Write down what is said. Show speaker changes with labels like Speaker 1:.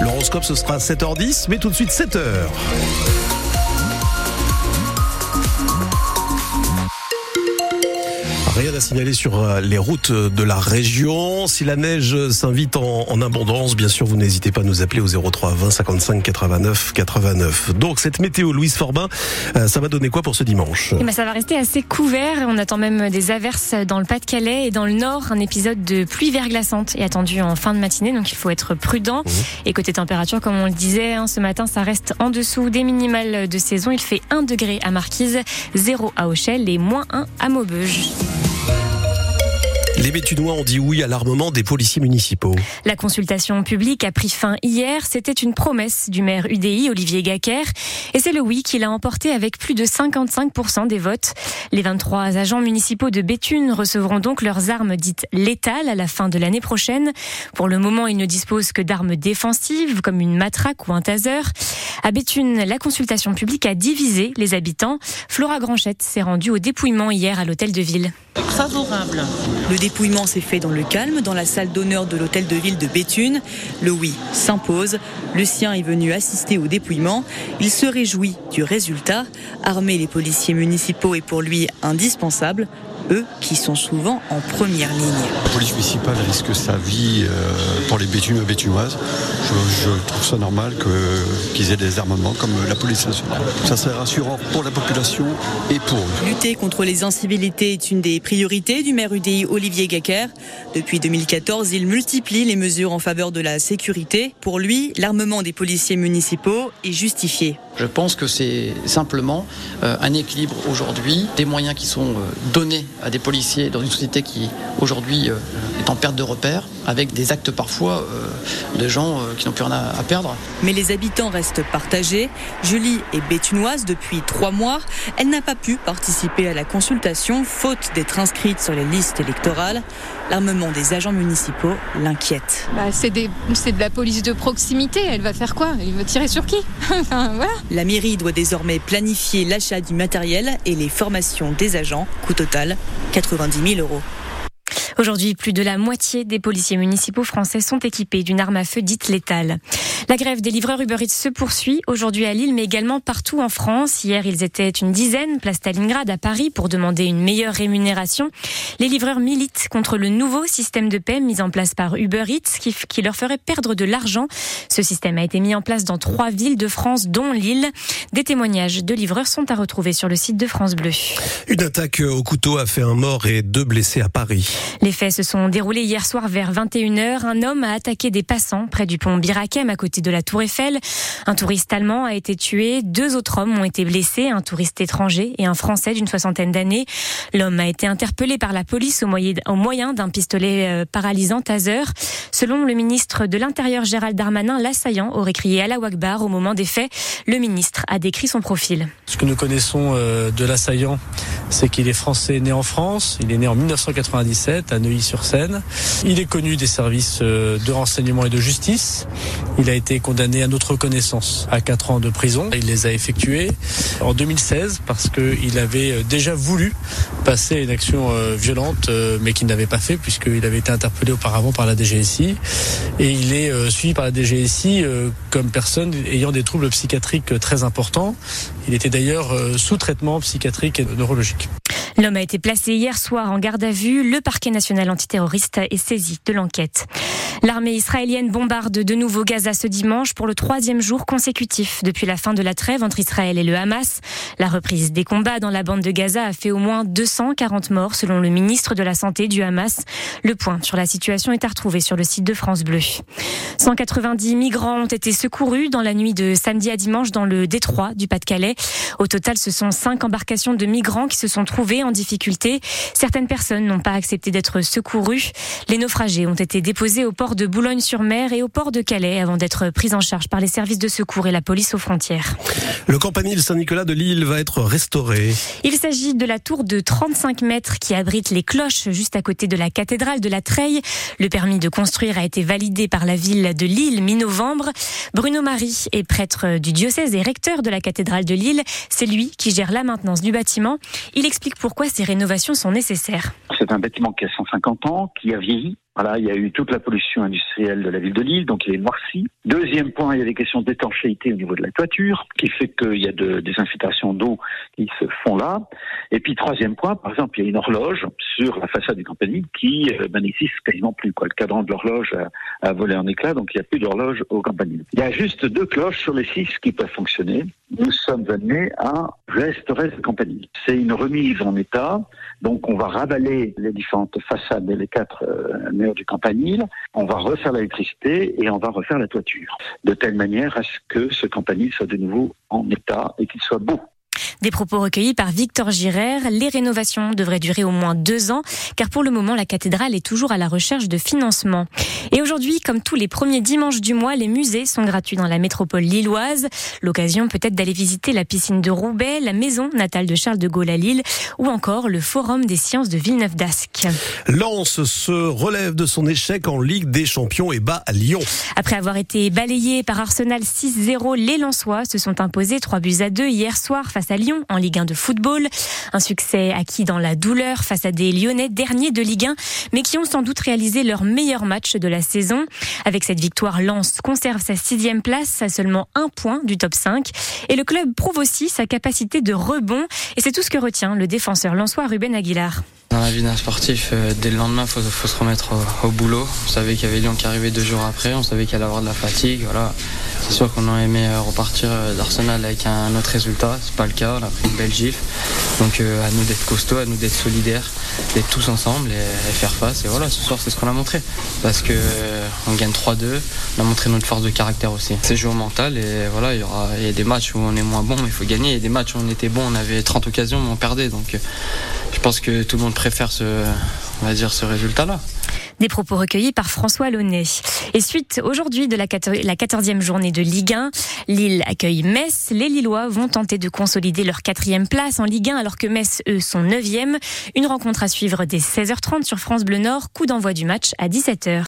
Speaker 1: L'horoscope, ce sera 7h10, mais tout de suite 7h. Rien à signaler sur euh, les routes de la région. Si la neige s'invite en, abondance, bien sûr, vous n'hésitez pas à nous appeler au 03 20 55 89 89. Donc cette météo, Louise Forbin, euh, ça va donner quoi pour ce dimanche?
Speaker 2: Eh ben, Ça va rester assez couvert. On attend même des averses dans le Pas-de-Calais et dans le Nord. Un épisode de pluie verglaçante est attendu en fin de matinée, donc il faut être prudent. Mmh. Et côté température, comme on le disait, hein, ce matin, ça reste en dessous des minimales de saison. Il fait 1 degré à Marquise, 0 à Auchel et moins 1 à Maubeuge.
Speaker 1: Les Bétunois ont dit oui à l'armement des policiers municipaux.
Speaker 2: La consultation publique a pris fin hier. C'était une promesse du maire UDI, Olivier Gacker. Et c'est le oui qui l'a emporté avec plus de 55% des votes. Les 23 agents municipaux de Béthune recevront donc leurs armes dites létales à la fin de l'année prochaine. Pour le moment, ils ne disposent que d'armes défensives comme une matraque ou un taser. À Béthune, la consultation publique a divisé les habitants. Flora Granchette s'est rendue au dépouillement hier à l'hôtel de ville.
Speaker 3: Favorable. Le dépouillement s'est fait dans le calme, dans la salle d'honneur de l'hôtel de ville de Béthune. Le oui s'impose. Le sien est venu assister au dépouillement. Il se réjouit du résultat. Armer les policiers municipaux est pour lui indispensable eux qui sont souvent en première ligne.
Speaker 4: La police municipale risque sa vie euh, pour les bétunes et. Je, trouve ça normal qu'ils aient des armements comme la police nationale. Ça serait rassurant pour la population et pour eux.
Speaker 3: Lutter contre les incivilités est une des priorités du maire UDI Olivier Gacker. Depuis 2014, il multiplie les mesures en faveur de la sécurité. Pour lui, l'armement des policiers municipaux est justifié.
Speaker 5: Je pense que c'est simplement euh, un équilibre aujourd'hui, des moyens qui sont euh, donnés à des policiers dans une société qui aujourd'hui euh, est en perte de repères, avec des actes parfois de gens qui n'ont plus rien à perdre.
Speaker 3: Mais les habitants restent partagés. Julie est bétunoise depuis trois mois. Elle n'a pas pu participer à la consultation, faute d'être inscrite sur les listes électorales. L'armement des agents municipaux l'inquiète.
Speaker 6: Bah, c'est, de la police de proximité. Elle va faire quoi? Elle va tirer sur qui? Voilà.
Speaker 3: La mairie doit désormais planifier l'achat du matériel et les formations des agents. Coût total 90 000 euros.
Speaker 2: Aujourd'hui, plus de la moitié des policiers municipaux français sont équipés d'une arme à feu dite létale. La grève des livreurs Uber Eats se poursuit aujourd'hui à Lille, mais également partout en France. Hier, ils étaient une dizaine, place Stalingrad à Paris, pour demander une meilleure rémunération. Les livreurs militent contre le nouveau système de paie mis en place par Uber Eats, qui, qui leur ferait perdre de l'argent. Ce système a été mis en place dans trois villes de France, dont Lille. Des témoignages de livreurs sont à retrouver sur le site de France Bleu.
Speaker 1: Une attaque au couteau a fait un mort et deux blessés à Paris.
Speaker 2: Les faits se sont déroulés hier soir vers 21h. Un homme a attaqué des passants près du pont Birakem à côté de la Tour Eiffel. Un touriste allemand a été tué, deux autres hommes ont été blessés, un touriste étranger et un Français d'une soixantaine d'années. L'homme a été interpellé par la police au moyen d'un pistolet euh, paralysant taser. Selon le ministre de l'Intérieur Gérald Darmanin, l'assaillant aurait crié à la Wagbar au moment des faits. Le ministre a décrit son profil.
Speaker 7: Ce que nous connaissons euh, de l'assaillant, c'est qu'il est français né en France. Il est né en 1997 à Neuilly-sur-Seine. Il est connu des services euh, de renseignement et de justice. Il a été condamné à notre connaissance à 4 ans de prison. Il les a effectués en 2016 parce qu'il avait euh, déjà voulu passer une action euh, violente, mais qu'il n'avait pas fait puisqu'il avait été interpellé auparavant par la DGSI. Et il est suivi par la DGSI comme personne ayant des troubles psychiatriques très importants. Il était d'ailleurs sous traitement psychiatrique et neurologique.
Speaker 2: L'homme a été placé hier soir en garde à vue. Le parquet national antiterroriste est saisi de l'enquête. L'armée israélienne bombarde de nouveau Gaza ce dimanche pour le troisième jour consécutif depuis la fin de la trêve entre Israël et le Hamas. La reprise des combats dans la bande de Gaza a fait au moins 240 morts selon le ministre de la Santé du Hamas. Le point sur la situation est à retrouver sur le site de France Bleu. 190 migrants ont été secourus dans la nuit de samedi à dimanche dans le détroit du Pas-de-Calais. Au total, ce sont cinq embarcations de migrants qui se sont trouvées en difficulté. Certaines personnes n'ont pas accepté d'être secourues. Les naufragés ont été déposés au port de Boulogne-sur-Mer et au port de Calais avant d'être pris en charge par les services de secours et la police aux frontières.
Speaker 1: Le campanile Saint-Nicolas de Lille va être restauré.
Speaker 2: Il s'agit de la tour de 35 mètres qui abrite les cloches juste à côté de la cathédrale de la Treille. Le permis de construire a été validé par la ville de Lille mi-novembre. Bruno Marie est prêtre du diocèse et recteur de la cathédrale de Lille. C'est lui qui gère la maintenance du bâtiment. Il explique pourquoi ces rénovations sont nécessaires.
Speaker 8: C'est un bâtiment qui a 150 ans, qui a vieilli, Voilà, il y a eu toute la pollution industrielle de la ville de Lille, donc il est noirci. Deuxième point, il y a des questions d'étanchéité au niveau de la toiture, qui fait qu'il y a de, des infiltrations d'eau qui se font là. Et puis troisième point, par exemple, il y a une horloge sur la façade du campanile qui euh, ben, n'existe quasiment plus. Quoi. Le cadran de l'horloge a, a, volé en éclat, donc il n'y a plus d'horloge au campanile. Il y a juste deux cloches sur les six qui peuvent fonctionner. Nous sommes amenés à restaurer ce campanile. C'est une remise en état, donc on va ravaler les différentes façades et les quatre euh, du campanile, on va refaire l'électricité et on va refaire la toiture, de telle manière à ce que ce campanile soit de nouveau en état et qu'il soit beau.
Speaker 2: Des propos recueillis par Victor Girard. Les rénovations devraient durer au moins deux ans, car pour le moment, la cathédrale est toujours à la recherche de financement. Et aujourd'hui, comme tous les premiers dimanches du mois, les musées sont gratuits dans la métropole lilloise. L'occasion peut-être d'aller visiter la piscine de Roubaix, la maison natale de Charles de Gaulle à Lille, ou encore le Forum des sciences de Villeneuve-d'Ascq.
Speaker 1: Lens se relève de son échec en Ligue des Champions et bat à Lyon.
Speaker 2: Après avoir été balayé par Arsenal 6-0, les Lensois se sont imposés 3 buts à 2 hier soir face à Lyon en Ligue 1 de football. Un succès acquis dans la douleur face à des Lyonnais derniers de Ligue 1, mais qui ont sans doute réalisé leur meilleur match de la saison. Avec cette victoire, Lens conserve sa sixième place à seulement un point du top 5. Et le club prouve aussi sa capacité de rebond. Et c'est tout ce que retient le défenseur lensois Ruben Aguilar.
Speaker 9: Dans la vie d'un sportif, euh, dès le lendemain, il faut, se remettre au, au boulot. On savait qu'il y avait Lyon qui arrivait deux jours après, on savait qu'il allait avoir de la fatigue. Voilà. C'est sûr qu'on aurait aimé euh, repartir d'Arsenal avec un autre résultat. C'est pas le cas, on a pris une belle gifle. Donc euh, à nous d'être costauds, à nous d'être solidaires, d'être tous ensemble et, faire face. Et voilà, ce soir, c'est ce qu'on a montré. Parce que euh, on gagne 3-2, on a montré notre force de caractère aussi. C'est joué au mental et voilà, il y aura a des matchs où on est moins bon, mais il faut gagner. Il y a des matchs où on était bon, on avait 30 occasions, mais on perdait. Donc je pense que tout le monde préfère ce, on va ce résultat-là.
Speaker 2: Des propos recueillis par François Launay. Et suite aujourd'hui de la 14e journée de Ligue 1, Lille accueille Metz. Les Lillois vont tenter de consolider leur quatrième place en Ligue 1 alors que Metz, eux, sont 9e. Une rencontre à suivre dès 16h30 sur France Bleu Nord. Coup d'envoi du match à 17h.